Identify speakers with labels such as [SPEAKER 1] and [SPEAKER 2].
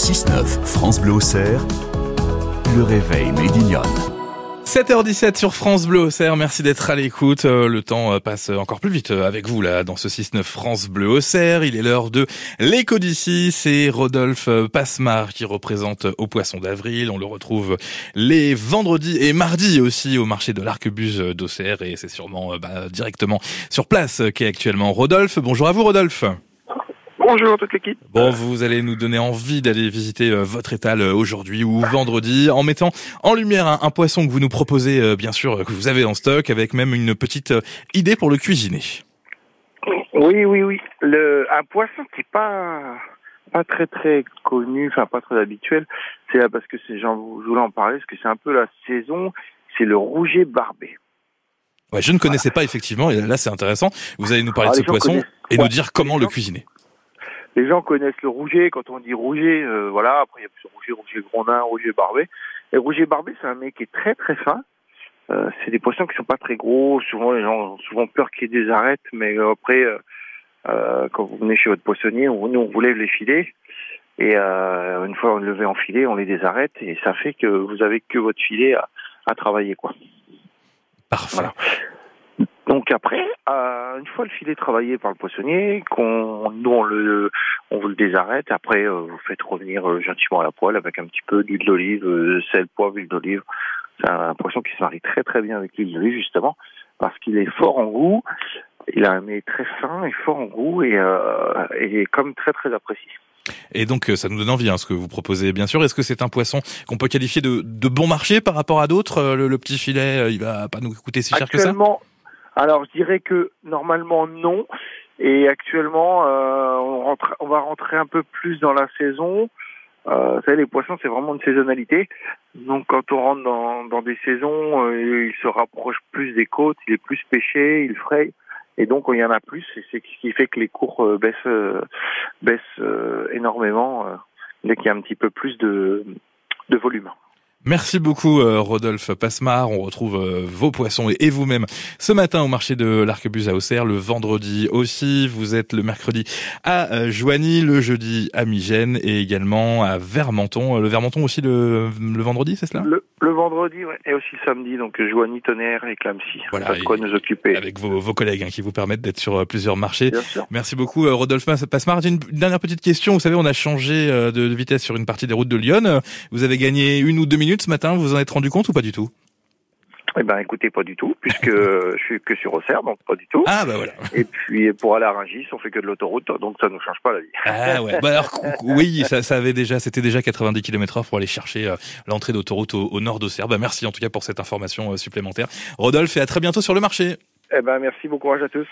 [SPEAKER 1] 6-9, France Bleu Auxerre, le réveil Médignonne.
[SPEAKER 2] 7h17 sur France Bleu Auxerre, merci d'être à l'écoute. Euh, Le temps euh, passe encore plus vite euh, avec vous là dans ce 6-9 France Bleu Auxerre. Il est l'heure de l'écho d'ici. C'est Rodolphe Passemar qui représente au Poisson d'Avril. On le retrouve les vendredis et mardis aussi au marché de l'Arquebuse d'Auxerre et c'est sûrement bah, directement sur place qu'est actuellement Rodolphe. Bonjour à vous Rodolphe.
[SPEAKER 3] Bonjour toute l'équipe.
[SPEAKER 2] Bon, vous allez nous donner envie d'aller visiter euh, votre étal euh, aujourd'hui ou vendredi en mettant en lumière un, un poisson que vous nous proposez, euh, bien sûr, que vous avez en stock, avec même une petite idée pour le cuisiner.
[SPEAKER 3] Oui, oui, oui. Le, un poisson qui est pas pas très très connu, enfin pas très habituel, c'est là parce que j'en je voulais en parler parce que c'est un peu la saison, c'est le rouget barbé.
[SPEAKER 2] Ouais, je ne connaissais pas effectivement, et là c'est intéressant. Vous allez nous parler
[SPEAKER 3] Ah,
[SPEAKER 2] de ce
[SPEAKER 3] les gens
[SPEAKER 2] poisson
[SPEAKER 3] connaissent.
[SPEAKER 2] et
[SPEAKER 3] Ouais.
[SPEAKER 2] nous dire comment le cuisiner.
[SPEAKER 3] Les gens connaissent le rouget quand on dit rouget, euh, voilà. Après il y a plus rouget, rouget grondin, rouget barbé. Et rouget barbé, c'est un mec qui est très très fin. Euh, c'est des poissons qui sont pas très gros. Souvent les gens ont souvent peur qu'il y ait des arêtes, mais euh, après euh, quand vous venez chez votre poissonnier, on, nous on vous lève les filets. Et une fois levé en filet, on les désarrête et ça fait que vous avez que votre filet à, à travailler quoi.
[SPEAKER 2] Parfait.
[SPEAKER 3] Voilà. Donc après, euh, une fois le filet travaillé par le poissonnier, qu'on nous on le on vous le désarrête. Après, euh, vous faites revenir euh, gentiment à la poêle avec un petit peu d'huile d'olive, sel, poivre, huile d'olive. C'est un poisson qui se marie très très bien avec l'huile d'olive justement parce qu'il est fort en goût. Il a un nez très fin et fort en goût et, euh, et comme très très apprécié.
[SPEAKER 2] Et donc ça nous donne envie hein, ce que vous proposez, bien sûr. Est-ce que c'est un poisson qu'on peut qualifier de, de bon marché par rapport à d'autres le, le petit filet, il va pas nous coûter si cher que ça?
[SPEAKER 3] Actuellement, alors je dirais que normalement non. Et actuellement, euh, on, rentre, on va rentrer un peu plus dans la saison. Euh, vous savez, les poissons, c'est vraiment une saisonnalité. Donc, quand on rentre dans, dans des saisons, euh, il se rapproche plus des côtes, il est plus pêché, il fraye. Et donc, il y en a plus. Et c'est ce qui fait que les cours euh, baissent, euh, baissent euh, énormément dès qu'il y a un petit peu plus de, de volume.
[SPEAKER 2] Merci beaucoup euh, Rodolphe Passemar. On retrouve euh, vos poissons et, vous-même ce matin au marché de l'Arquebuse à Auxerre, le vendredi aussi. Vous êtes le mercredi à euh, Joigny, le jeudi à Migène et également à Vermenton. Le Vermenton aussi le, le vendredi, c'est cela?
[SPEAKER 3] Le vendredi, ouais, et aussi samedi, donc Joigny, Tonnerre et Clamcy.
[SPEAKER 2] Voilà,
[SPEAKER 3] Pas de quoi nous occuper.
[SPEAKER 2] Avec vos, vos collègues hein, qui vous permettent d'être sur euh, plusieurs marchés.
[SPEAKER 3] Bien sûr.
[SPEAKER 2] Merci beaucoup euh, Rodolphe Mas- Passemar. J'ai une, une dernière petite question. Vous savez, on a changé euh, de vitesse sur une partie des routes de Lyon. Vous avez gagné une ou deux minutes ce matin. Vous vous en êtes rendu compte ou pas du tout?
[SPEAKER 3] Eh ben, écoutez, pas du tout, puisque je suis que sur Auxerre, donc pas du tout.
[SPEAKER 2] Ah bah voilà.
[SPEAKER 3] Et puis, pour aller à Rungis, on fait que de l'autoroute, donc ça nous change pas la vie.
[SPEAKER 2] Ah ouais. Bah alors oui, ça, ça avait déjà, c'était déjà 90 km/h pour aller chercher euh, l'entrée d'autoroute au, au nord d'Auxerre. Bah merci en tout cas pour cette information euh, supplémentaire. Rodolphe et à très bientôt sur le marché.
[SPEAKER 3] Eh ben, merci, bon courage à tous.